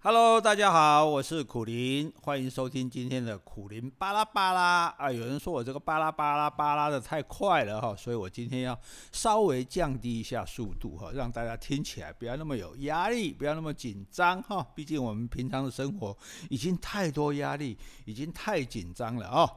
Hello，大家好，我是苦林，欢迎收听今天的苦林巴拉巴拉啊！有人说我这个巴拉巴拉巴拉的太快了哈，所以我今天要稍微降低一下速度哈，让大家听起来不要那么有压力，不要那么紧张哈。毕竟我们平常的生活已经太多压力，已经太紧张了啊。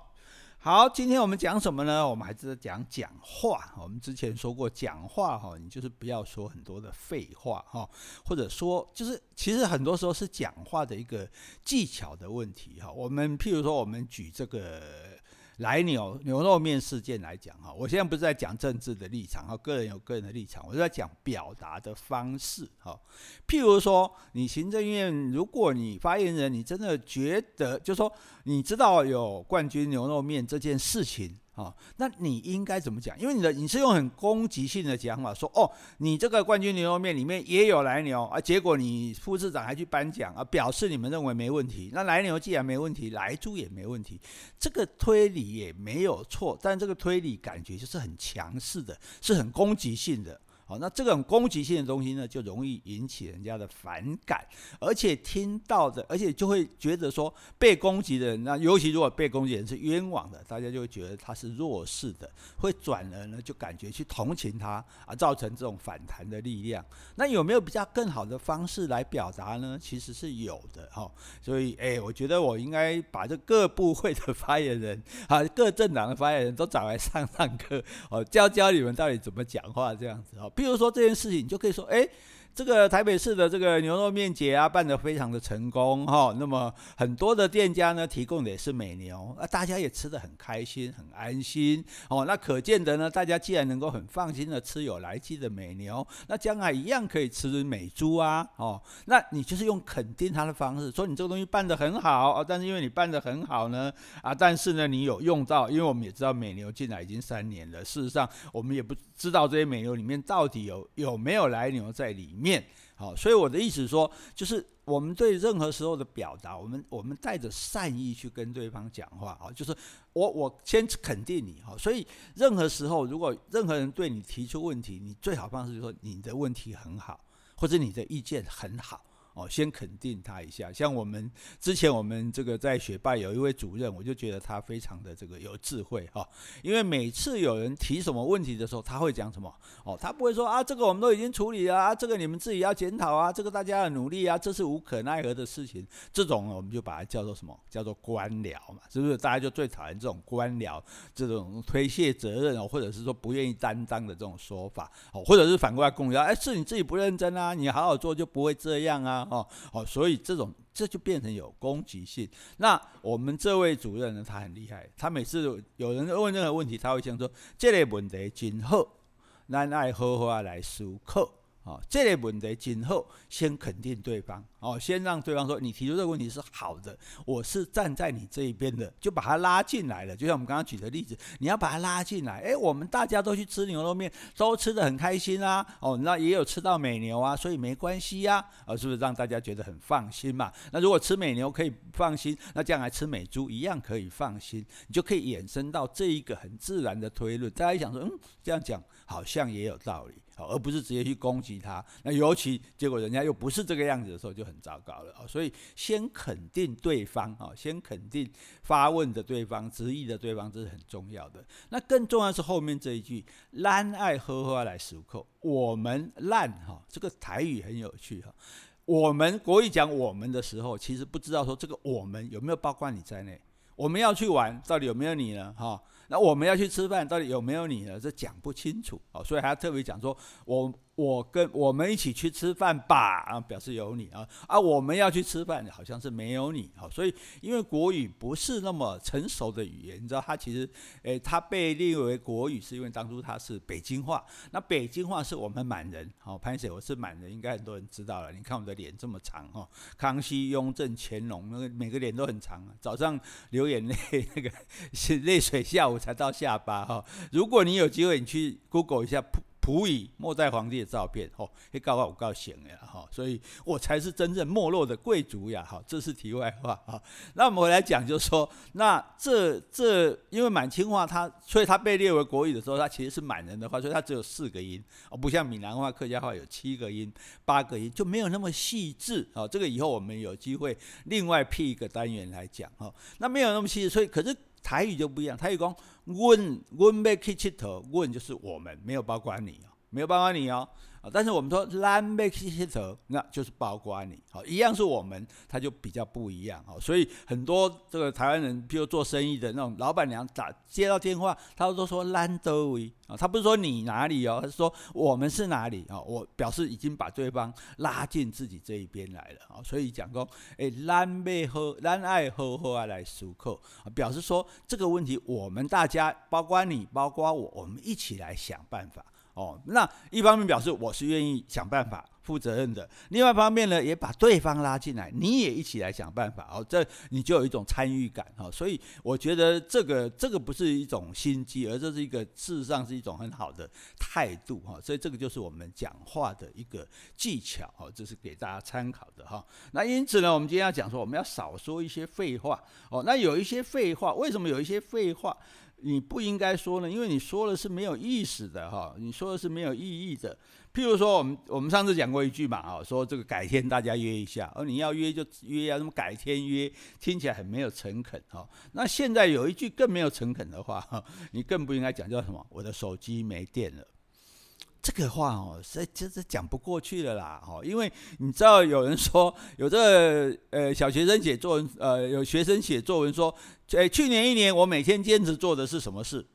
好，今天我们讲什么呢？我们还是讲讲话。我们之前说过，讲话哈，你就是不要说很多的废话哈，或者说就是其实很多时候是讲话的一个技巧的问题哈。我们譬如说，我们举这个。来牛牛肉面事件来讲哈，我现在不是在讲政治的立场哈，个人有个人的立场，我是在讲表达的方式哈。譬如说，你行政院，如果你发言人，你真的觉得，就是说，你知道有冠军牛肉面这件事情。哦，那你应该怎么讲？因为你的你是用很攻击性的讲法说，哦，你这个冠军牛肉面里面也有来牛啊，结果你副市长还去颁奖啊，表示你们认为没问题。那来牛既然没问题，来猪也没问题，这个推理也没有错，但这个推理感觉就是很强势的，是很攻击性的。那这种攻击性的东西呢，就容易引起人家的反感，而且听到的，而且就会觉得说被攻击的人，那尤其如果被攻击人是冤枉的，大家就会觉得他是弱势的，会转而呢就感觉去同情他啊，造成这种反弹的力量。那有没有比较更好的方式来表达呢？其实是有的哈。所以，哎，我觉得我应该把这各部会的发言人啊，各政党的发言人都找来上上课，哦，教教你们到底怎么讲话这样子哦。比如说这件事情，你就可以说，哎。这个台北市的这个牛肉面节啊，办得非常的成功哈。那么很多的店家呢，提供的也是美牛啊，大家也吃得很开心、很安心哦。那可见得呢，大家既然能够很放心的吃有来记的美牛，那将来一样可以吃美猪啊哦。那你就是用肯定他的方式，说你这个东西办得很好啊，但是因为你办得很好呢啊，但是呢你有用到，因为我们也知道美牛进来已经三年了，事实上我们也不知道这些美牛里面到底有有没有来牛在里面。面好，所以我的意思说，就是我们对任何时候的表达，我们我们带着善意去跟对方讲话啊，就是我我先肯定你哈，所以任何时候，如果任何人对你提出问题，你最好方式就是说你的问题很好，或者你的意见很好。哦，先肯定他一下。像我们之前，我们这个在学霸有一位主任，我就觉得他非常的这个有智慧哈。因为每次有人提什么问题的时候，他会讲什么？哦，他不会说啊，这个我们都已经处理了啊，这个你们自己要检讨啊，这个大家要努力啊，这是无可奈何的事情。这种我们就把它叫做什么？叫做官僚嘛，是不是？大家就最讨厌这种官僚，这种推卸责任哦，或者是说不愿意担当的这种说法哦，或者是反过来攻击，哎，是你自己不认真啊，你好好做就不会这样啊。哦哦，所以这种这就变成有攻击性。那我们这位主任呢，他很厉害，他每次有人问任何问题，他会先说：“这个问题真好，咱爱好好来思考。”哦，这类问题今后先肯定对方，哦，先让对方说你提出这个问题是好的，我是站在你这一边的，就把他拉进来了。就像我们刚刚举的例子，你要把他拉进来，诶，我们大家都去吃牛肉面，都吃得很开心啊，哦，那也有吃到美牛啊，所以没关系呀，啊，是不是让大家觉得很放心嘛？那如果吃美牛可以放心，那将来吃美猪一样可以放心，你就可以衍生到这一个很自然的推论。大家想说，嗯，这样讲好像也有道理。而不是直接去攻击他，那尤其结果人家又不是这个样子的时候，就很糟糕了。所以先肯定对方啊，先肯定发问的对方、质疑的对方，这是很重要的。那更重要是后面这一句“咱爱好好来思考”，我们烂哈，这个台语很有趣哈。我们国语讲我们的时候，其实不知道说这个我们有没有包括你在内。我们要去玩，到底有没有你呢？哈。那我们要去吃饭，到底有没有你呢？这讲不清楚哦，所以还特别讲说，我。我跟我们一起去吃饭吧，啊，表示有你啊啊，我们要去吃饭，好像是没有你，好，所以因为国语不是那么成熟的语言，你知道它其实，诶，它被列为国语是因为当初它是北京话，那北京话是我们满人，好，潘姐我是满人，应该很多人知道了，你看我的脸这么长哈，康熙、雍正、乾隆那个每个脸都很长啊，早上流眼泪 那个是泪水，下午才到下巴哈，如果你有机会，你去 Google 一下。溥仪末代皇帝的照片，哦，也告我告醒了哈，所以我才是真正没落的贵族呀，哈，这是题外话哈。那我们回来讲，就是说，那这这因为满清话它，所以它被列为国语的时候，它其实是满人的话，所以它只有四个音，哦，不像闽南话、客家话有七个音、八个音，就没有那么细致啊。这个以后我们有机会另外辟一个单元来讲哈。那没有那么细致，所以可是。台语就不一样，台语讲，阮阮要去佚佗，阮就是我们，没有包括你哦，没有包括你哦。啊，但是我们说咱要去佚佗，那就是包括你，好，一样是我们，他就比较不一样，好，所以很多这个台湾人，比如做生意的那种老板娘打接到电话，他都说咱叨位啊，他不是说你哪里哦，他是说我们是哪里啊，我表示已经把对方拉进自己这一边来了啊，所以讲说，诶，咱要好，咱爱好好啊来思考，表示说这个问题我们大家，包括你，包括我，我们一起来想办法。哦，那一方面表示我是愿意想办法、负责任的；另外一方面呢，也把对方拉进来，你也一起来想办法。哦，这你就有一种参与感。哦，所以我觉得这个这个不是一种心机，而这是一个事实上是一种很好的态度。哈，所以这个就是我们讲话的一个技巧。哦，这是给大家参考的。哈，那因此呢，我们今天要讲说，我们要少说一些废话。哦，那有一些废话，为什么有一些废话？你不应该说呢，因为你说的是没有意思的哈，你说的是没有意义的。譬如说，我们我们上次讲过一句嘛，啊，说这个改天大家约一下，而你要约就约呀，什么改天约，听起来很没有诚恳哈。那现在有一句更没有诚恳的话，你更不应该讲叫什么？我的手机没电了。这个话哦，实在就是讲不过去了啦，哦，因为你知道有人说有这个呃小学生写作文，呃有学生写作文说，诶去年一年我每天坚持做的是什么事？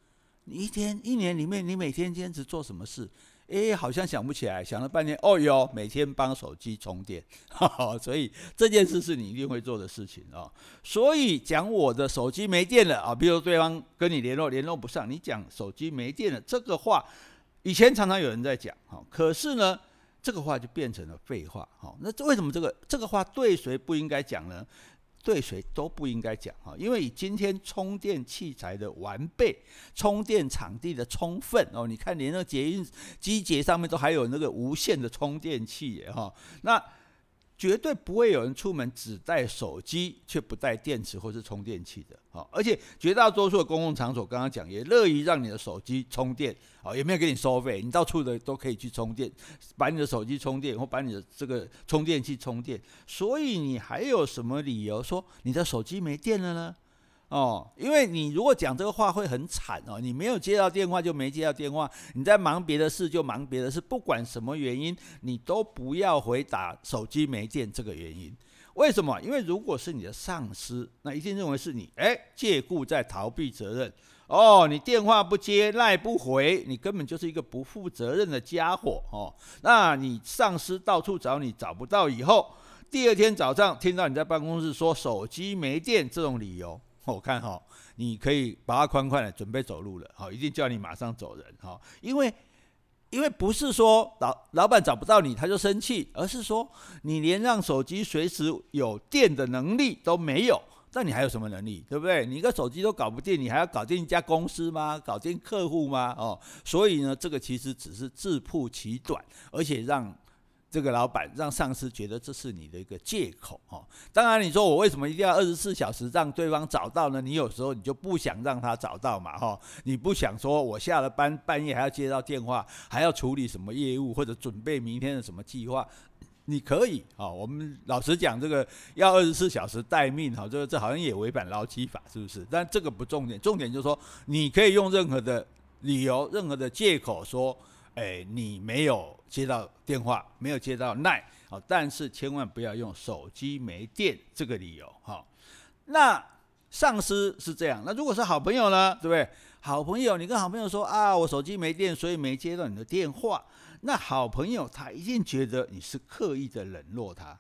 你一天一年里面你每天坚持做什么事？诶，好像想不起来，想了半天，哦哟，每天帮手机充电，哈哈，所以这件事是你一定会做的事情啊，所以讲我的手机没电了啊，比如对方跟你联络联络不上，你讲手机没电了这个话。以前常常有人在讲，哈，可是呢，这个话就变成了废话，哈。那为什么这个这个话对谁不应该讲呢？对谁都不应该讲，哈。因为以今天充电器材的完备，充电场地的充分，哦，你看连那个捷运机捷上面都还有那个无线的充电器，哈。那绝对不会有人出门只带手机却不带电池或是充电器的，好，而且绝大多数的公共场所，刚刚讲也乐意让你的手机充电，好，也没有给你收费，你到处的都可以去充电，把你的手机充电或把你的这个充电器充电，所以你还有什么理由说你的手机没电了呢？哦，因为你如果讲这个话会很惨哦，你没有接到电话就没接到电话，你在忙别的事就忙别的事，不管什么原因，你都不要回答手机没电这个原因。为什么？因为如果是你的上司，那一定认为是你哎借故在逃避责任。哦，你电话不接，赖不回，你根本就是一个不负责任的家伙哦。那你上司到处找你找不到以后，第二天早上听到你在办公室说手机没电这种理由。我看哈，你可以把它宽宽的准备走路了，好，一定叫你马上走人，哈，因为，因为不是说老老板找不到你他就生气，而是说你连让手机随时有电的能力都没有，那你还有什么能力，对不对？你一个手机都搞不定，你还要搞定一家公司吗？搞定客户吗？哦，所以呢，这个其实只是自曝其短，而且让。这个老板让上司觉得这是你的一个借口哦。当然，你说我为什么一定要二十四小时让对方找到呢？你有时候你就不想让他找到嘛，哈，你不想说我下了班半夜还要接到电话，还要处理什么业务或者准备明天的什么计划？你可以啊，我们老实讲，这个要二十四小时待命哈，这个这好像也违反劳基法，是不是？但这个不重点，重点就是说你可以用任何的理由、任何的借口说。哎，你没有接到电话，没有接到那好，但是千万不要用手机没电这个理由，哈。那上司是这样，那如果是好朋友呢，对不对？好朋友，你跟好朋友说啊，我手机没电，所以没接到你的电话，那好朋友他一定觉得你是刻意的冷落他。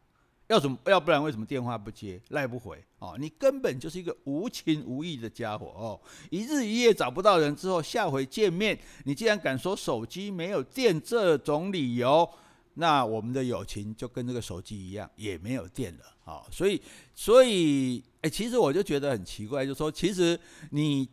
要怎么？要不然为什么电话不接，赖不回？哦，你根本就是一个无情无义的家伙哦！一日一夜找不到人之后，下回见面，你既然敢说手机没有电这种理由，那我们的友情就跟这个手机一样，也没有电了。哦，所以，所以，哎，其实我就觉得很奇怪，就说其实你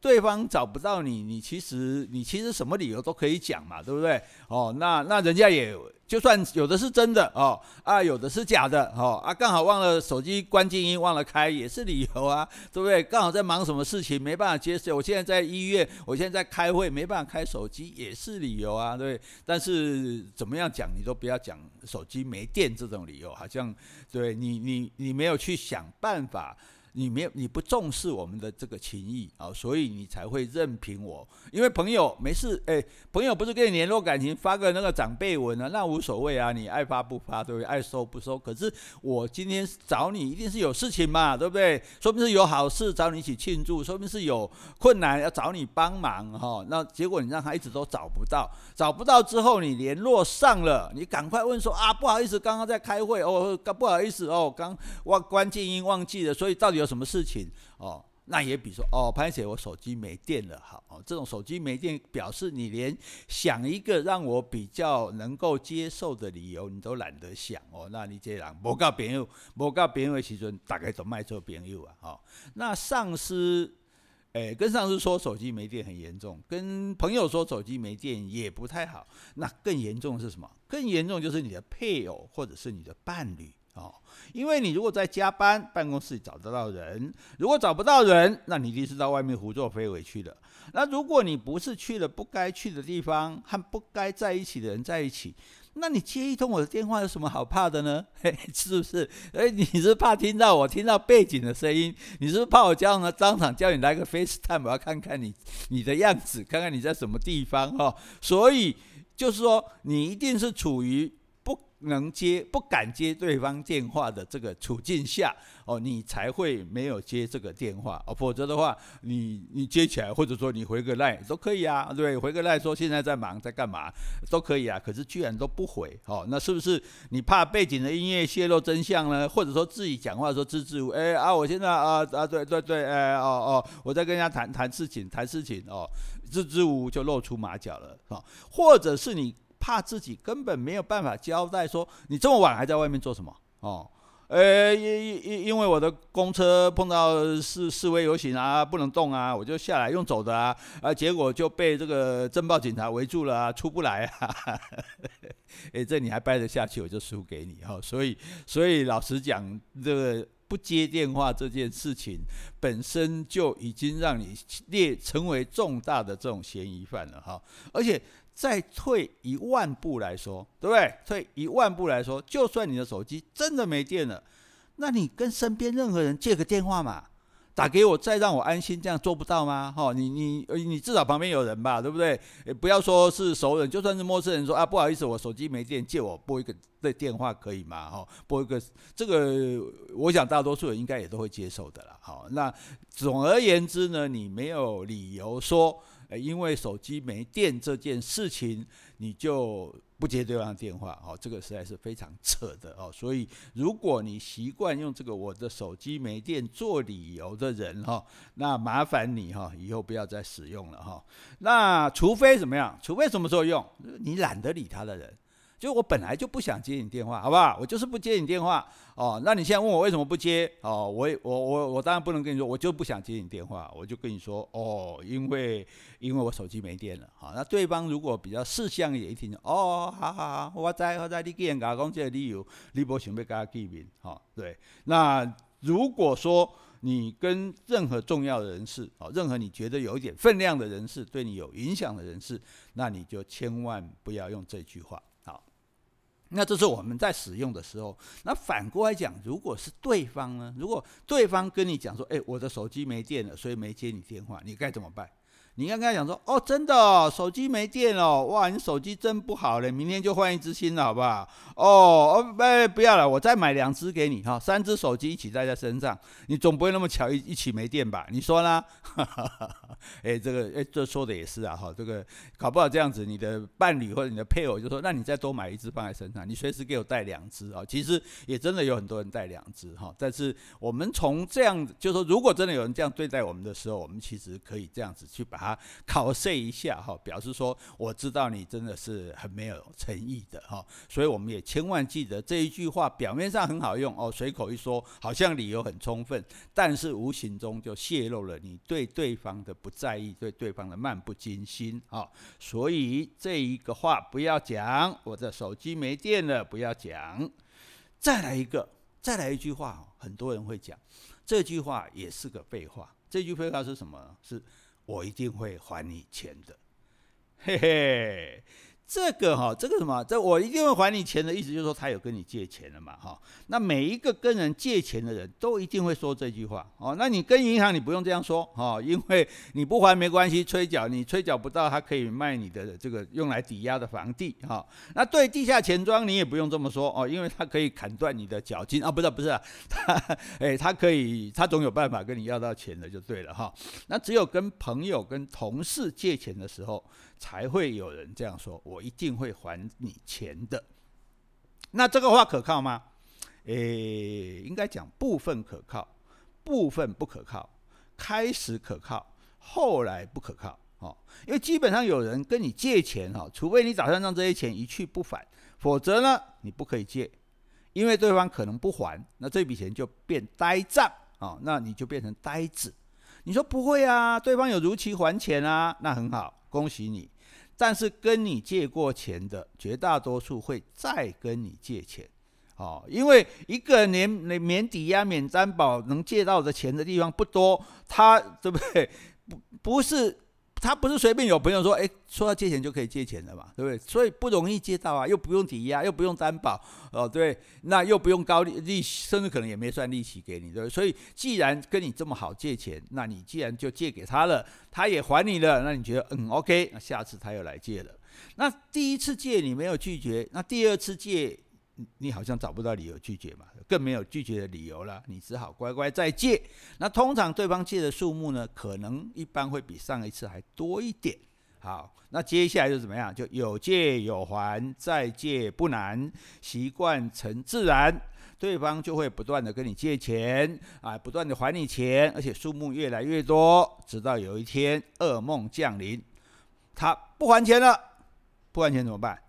对方找不到你，你其实你其实什么理由都可以讲嘛，对不对？哦，那那人家也就算有的是真的哦，啊，有的是假的哦，啊，刚好忘了手机关静音，忘了开也是理由啊，对不对？刚好在忙什么事情没办法接受，我现在在医院，我现在在开会没办法开手机也是理由啊，对。但是怎么样讲你都不要讲手机没电这种理由，好像对你你你没有去想办法。你没有，你不重视我们的这个情谊啊，所以你才会任凭我。因为朋友没事，哎，朋友不是跟你联络感情，发个那个长辈文啊，那无所谓啊，你爱发不发，对不对？爱收不收。可是我今天找你，一定是有事情嘛，对不对？说不定是有好事找你一起庆祝，说不定是有困难要找你帮忙哈。那结果你让他一直都找不到，找不到之后你联络上了，你赶快问说啊，不好意思，刚刚在开会哦，不好意思哦，刚忘关静音忘记了，所以到底有。什么事情哦？那也比如说哦，潘姐我手机没电了，好哦，这种手机没电，表示你连想一个让我比较能够接受的理由，你都懒得想哦。那你这样，无交朋友，无交朋友的时阵，大概都卖做朋友啊。哦，那上司，哎，跟上司说手机没电很严重，跟朋友说手机没电也不太好。那更严重是什么？更严重就是你的配偶或者是你的伴侣。哦，因为你如果在加班，办公室里找得到人；如果找不到人，那你一定是到外面胡作非为去了。那如果你不是去了不该去的地方，和不该在一起的人在一起，那你接一通我的电话有什么好怕的呢？嘿，是不是？哎，你是怕听到我听到背景的声音？你是不是怕我叫呢？当场叫你来个 FaceTime，我要看看你你的样子，看看你在什么地方、哦。所以就是说，你一定是处于。能接不敢接对方电话的这个处境下哦，你才会没有接这个电话哦，否则的话，你你接起来或者说你回个赖都可以啊，对，回个赖说现在在忙在干嘛都可以啊，可是居然都不回哦，那是不是你怕背景的音乐泄露真相呢？或者说自己讲话说支支吾，哎啊，我现在啊啊对对对，哎哦哦，我在跟人家谈谈事情谈事情哦，支支吾吾就露出马脚了啊，或者是你。怕自己根本没有办法交代，说你这么晚还在外面做什么？哦，呃，因因因为我的公车碰到示示威游行啊，不能动啊，我就下来用走的啊，啊，结果就被这个镇暴警察围住了啊，出不来啊。哎，这你还掰得下去，我就输给你哈。所以，所以老实讲，这个不接电话这件事情本身就已经让你列成为重大的这种嫌疑犯了哈，而且。再退一万步来说，对不对？退一万步来说，就算你的手机真的没电了，那你跟身边任何人借个电话嘛，打给我，再让我安心，这样做不到吗？哈，你你你至少旁边有人吧，对不对？不要说是熟人，就算是陌生人说啊，不好意思，我手机没电，借我拨一个的电话可以吗？哈，拨一个，这个我想大多数人应该也都会接受的啦。好，那总而言之呢，你没有理由说。诶，因为手机没电这件事情，你就不接对方电话哦，这个实在是非常扯的哦。所以，如果你习惯用这个我的手机没电做理由的人哈，那麻烦你哈，以后不要再使用了哈。那除非怎么样？除非什么时候用？你懒得理他的人。就我本来就不想接你电话，好不好？我就是不接你电话哦。那你现在问我为什么不接哦？我我我我当然不能跟你说，我就不想接你电话。我就跟你说哦，因为因为我手机没电了。好，那对方如果比较识相一点，一听哦，好好好，我在我在，你既然讲这个理由，你不想要跟他见面，哈，对。那如果说你跟任何重要的人士，哦，任何你觉得有一点分量的人士，对你有影响的人士，那你就千万不要用这句话。那这是我们在使用的时候，那反过来讲，如果是对方呢？如果对方跟你讲说，哎，我的手机没电了，所以没接你电话，你该怎么办？你应该跟他讲说，哦，真的哦，手机没电了，哇，你手机真不好嘞，明天就换一支新的好不好？哦，哦哎，不要了，我再买两支给你哈，三只手机一起带在身上，你总不会那么巧一一起没电吧？你说呢？哎，这个哎，这说的也是啊哈，这个搞不好这样子，你的伴侣或者你的配偶就说，那你再多买一支放在身上，你随时给我带两支啊。其实也真的有很多人带两支哈，但是我们从这样，就说如果真的有人这样对待我们的时候，我们其实可以这样子去把它。他考试一下哈，表示说我知道你真的是很没有诚意的哈，所以我们也千万记得这一句话，表面上很好用哦，随口一说，好像理由很充分，但是无形中就泄露了你对对方的不在意，对对方的漫不经心啊，所以这一个话不要讲，我的手机没电了，不要讲，再来一个，再来一句话，很多人会讲，这句话也是个废话。这句废话是什么？是我一定会还你钱的，嘿嘿。这个哈，这个什么？这我一定会还你钱的意思，就是说他有跟你借钱了嘛，哈。那每一个跟人借钱的人都一定会说这句话，哦。那你跟银行你不用这样说，哈，因为你不还没关系，催缴你催缴不到，他可以卖你的这个用来抵押的房地，哈。那对地下钱庄你也不用这么说，哦，因为他可以砍断你的缴金啊，不是不是，他哎，他可以，他总有办法跟你要到钱的，就对了，哈。那只有跟朋友跟同事借钱的时候。才会有人这样说，我一定会还你钱的。那这个话可靠吗？诶，应该讲部分可靠，部分不可靠。开始可靠，后来不可靠。哦，因为基本上有人跟你借钱，哈，除非你打算让这些钱一去不返，否则呢，你不可以借，因为对方可能不还，那这笔钱就变呆账啊，那你就变成呆子。你说不会啊，对方有如期还钱啊，那很好。恭喜你，但是跟你借过钱的绝大多数会再跟你借钱，哦，因为一个人连免抵押、免担保能借到的钱的地方不多，他对不对？不不是。他不是随便有朋友说，哎，说要借钱就可以借钱的嘛，对不对？所以不容易借到啊，又不用抵押，又不用担保，哦，对，那又不用高利利息，甚至可能也没算利息给你，对不对？所以既然跟你这么好借钱，那你既然就借给他了，他也还你了，那你觉得嗯，OK，那下次他又来借了。那第一次借你没有拒绝，那第二次借。你好像找不到理由拒绝嘛，更没有拒绝的理由了，你只好乖乖再借。那通常对方借的数目呢，可能一般会比上一次还多一点。好，那接下来就怎么样？就有借有还，再借不难，习惯成自然，对方就会不断的跟你借钱啊，不断的还你钱，而且数目越来越多，直到有一天噩梦降临，他不还钱了，不还钱怎么办？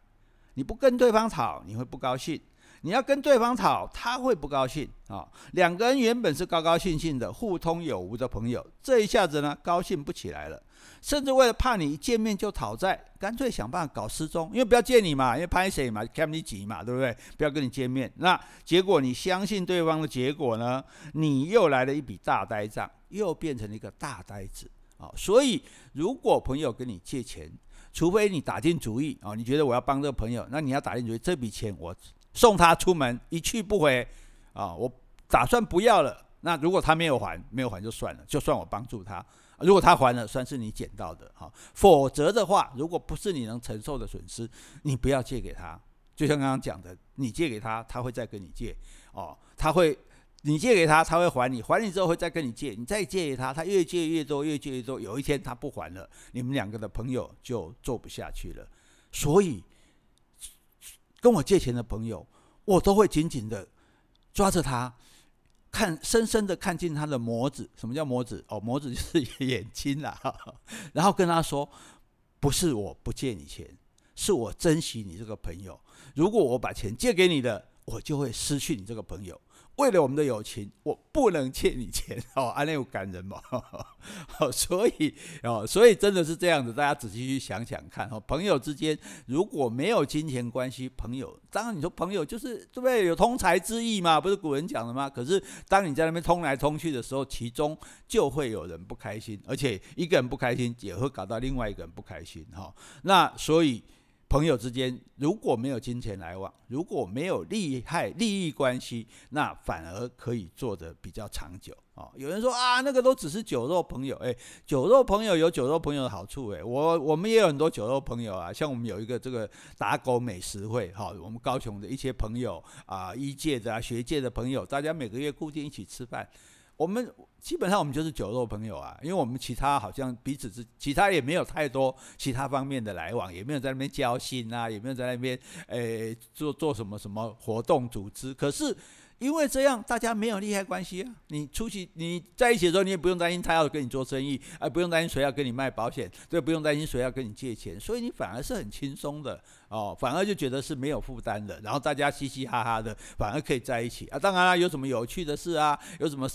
你不跟对方吵，你会不高兴；你要跟对方吵，他会不高兴啊。两个人原本是高高兴兴的、互通有无的朋友，这一下子呢，高兴不起来了。甚至为了怕你一见面就讨债，干脆想办法搞失踪，因为不要见你嘛，因为拍谁嘛，看你急嘛，对不对？不要跟你见面。那结果你相信对方的结果呢？你又来了一笔大呆账，又变成了一个大呆子啊。所以，如果朋友跟你借钱，除非你打定主意啊，你觉得我要帮这个朋友，那你要打定主意，这笔钱我送他出门，一去不回啊，我打算不要了。那如果他没有还，没有还就算了，就算我帮助他。如果他还了，算是你捡到的哈。否则的话，如果不是你能承受的损失，你不要借给他。就像刚刚讲的，你借给他，他会再跟你借哦，他会。你借给他，他会还你，还你之后会再跟你借，你再借给他，他越借越多，越借越多，有一天他不还了，你们两个的朋友就做不下去了。所以，跟我借钱的朋友，我都会紧紧的抓着他，看深深的看进他的模子。什么叫模子？哦，模子就是眼睛啦。然后跟他说，不是我不借你钱，是我珍惜你这个朋友。如果我把钱借给你的，我就会失去你这个朋友。为了我们的友情，我不能借你钱 哦，安内有感人嘛？所以哦，所以真的是这样子，大家仔细去想想看哦，朋友之间如果没有金钱关系，朋友当然你说朋友就是对不对？有通财之意嘛，不是古人讲的吗？可是当你在那边通来通去的时候，其中就会有人不开心，而且一个人不开心，也会搞到另外一个人不开心哈。那所以。朋友之间如果没有金钱来往，如果没有利害利益关系，那反而可以做得比较长久啊。有人说啊，那个都只是酒肉朋友，哎，酒肉朋友有酒肉朋友的好处，哎，我我们也有很多酒肉朋友啊，像我们有一个这个打狗美食会，哈，我们高雄的一些朋友啊，医界的啊，学界的朋友，大家每个月固定一起吃饭，我们基本上我们就是酒肉朋友啊，因为我们其他好像彼此之其他也没有太多其他方面的来往，也没有在那边交心啊，也没有在那边诶做做什么什么活动组织。可是因为这样，大家没有利害关系啊。你出去你在一起的时候，你也不用担心他要跟你做生意，而不用担心谁要跟你卖保险，对，不用担心谁要跟你借钱，所以你反而是很轻松的。哦，反而就觉得是没有负担的，然后大家嘻嘻哈哈的，反而可以在一起啊。当然啦，有什么有趣的事啊，有什么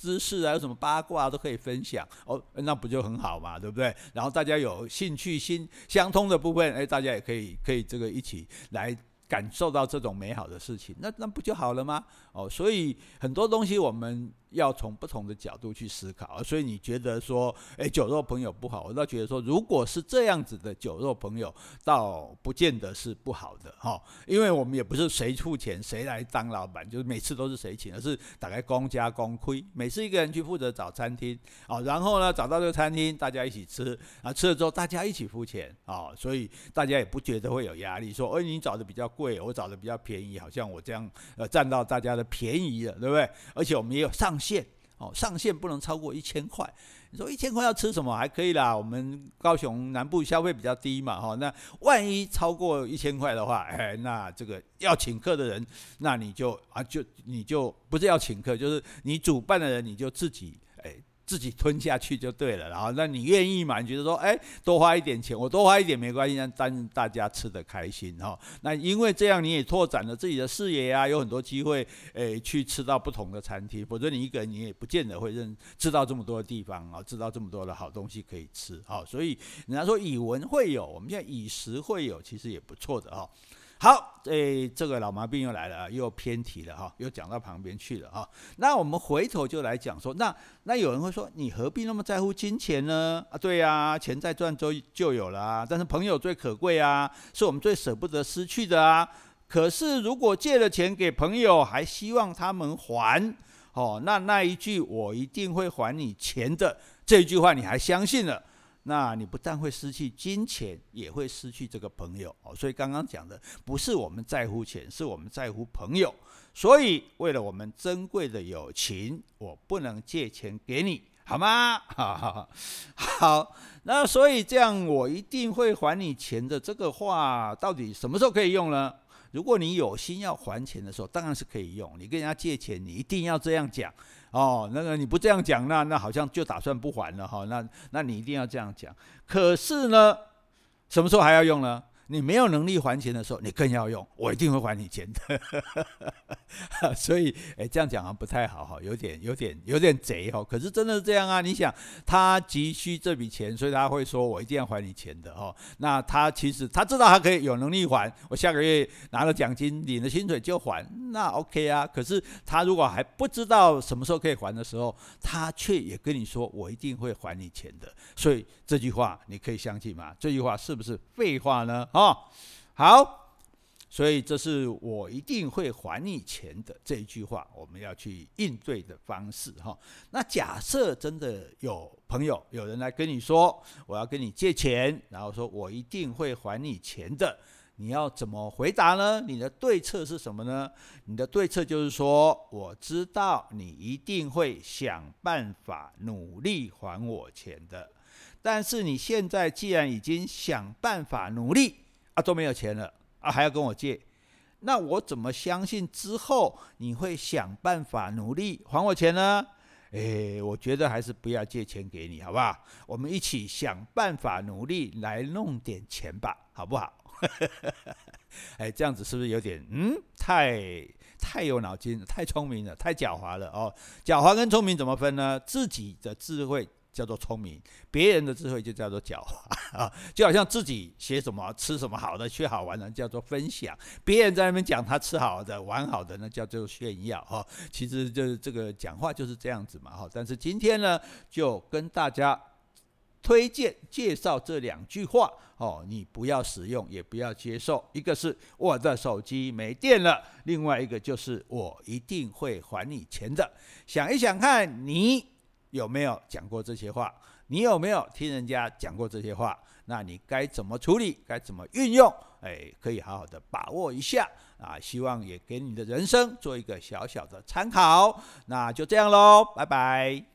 知识啊，有什么八卦，都可以分享哦，那不就很好嘛，对不对？然后大家有兴趣心相通的部分，哎，大家也可以可以这个一起来感受到这种美好的事情，那那不就好了吗？哦，所以很多东西我们。要从不同的角度去思考，所以你觉得说，诶，酒肉朋友不好，我倒觉得说，如果是这样子的酒肉朋友，倒不见得是不好的哈，因为我们也不是谁付钱谁来当老板，就是每次都是谁请，而是大概公家公亏，每次一个人去负责找餐厅，啊，然后呢找到这个餐厅，大家一起吃，啊，吃了之后大家一起付钱，啊，所以大家也不觉得会有压力，说，哎，你找的比较贵，我找的比较便宜，好像我这样呃占到大家的便宜了，对不对？而且我们也有上限哦，上限不能超过一千块。你说一千块要吃什么还可以啦，我们高雄南部消费比较低嘛，哈。那万一超过一千块的话，哎，那这个要请客的人，那你就啊，就你就不是要请客，就是你主办的人你就自己。自己吞下去就对了，然后那你愿意吗？你觉得说，哎，多花一点钱，我多花一点没关系，让大大家吃得开心哈。那因为这样你也拓展了自己的视野啊，有很多机会，诶，去吃到不同的餐厅。否则你一个人你也不见得会认知道这么多的地方啊，知道这么多的好东西可以吃啊。所以人家说以文会友，我们现在以食会友，其实也不错的哈。好，诶，这个老毛病又来了，又偏题了哈，又讲到旁边去了哈。那我们回头就来讲说，那那有人会说，你何必那么在乎金钱呢？啊，对呀，钱再赚就就有了啊。但是朋友最可贵啊，是我们最舍不得失去的啊。可是如果借了钱给朋友，还希望他们还，哦，那那一句我一定会还你钱的这句话，你还相信了？那你不但会失去金钱，也会失去这个朋友哦。所以刚刚讲的不是我们在乎钱，是我们在乎朋友。所以为了我们珍贵的友情，我不能借钱给你，好吗？好，那所以这样，我一定会还你钱的这个话，到底什么时候可以用呢？如果你有心要还钱的时候，当然是可以用。你跟人家借钱，你一定要这样讲。哦，那个你不这样讲，那那好像就打算不还了哈。那那你一定要这样讲。可是呢，什么时候还要用呢？你没有能力还钱的时候，你更要用，我一定会还你钱的。所以，哎，这样讲好像不太好哈，有点、有点、有点贼哈。可是真的是这样啊！你想，他急需这笔钱，所以他会说我一定要还你钱的哈。那他其实他知道他可以有能力还，我下个月拿了奖金，领了薪水就还，那 OK 啊。可是他如果还不知道什么时候可以还的时候，他却也跟你说我一定会还你钱的。所以这句话你可以相信吗？这句话是不是废话呢？哦，好，所以这是我一定会还你钱的这一句话，我们要去应对的方式哈。那假设真的有朋友有人来跟你说，我要跟你借钱，然后说我一定会还你钱的，你要怎么回答呢？你的对策是什么呢？你的对策就是说，我知道你一定会想办法努力还我钱的，但是你现在既然已经想办法努力。啊，都没有钱了啊，还要跟我借，那我怎么相信之后你会想办法努力还我钱呢？诶，我觉得还是不要借钱给你，好不好？我们一起想办法努力来弄点钱吧，好不好？哎，这样子是不是有点嗯，太太有脑筋，太聪明了，太狡猾了哦？狡猾跟聪明怎么分呢？自己的智慧。叫做聪明，别人的智慧就叫做狡猾啊，就好像自己写什么吃什么好的，去好玩的叫做分享，别人在那边讲他吃好的玩好的，那叫做炫耀哈。其实就是这个讲话就是这样子嘛哈。但是今天呢，就跟大家推荐介绍这两句话哦，你不要使用，也不要接受。一个是我的手机没电了，另外一个就是我一定会还你钱的。想一想看你。有没有讲过这些话？你有没有听人家讲过这些话？那你该怎么处理？该怎么运用？哎，可以好好的把握一下啊！希望也给你的人生做一个小小的参考。那就这样喽，拜拜。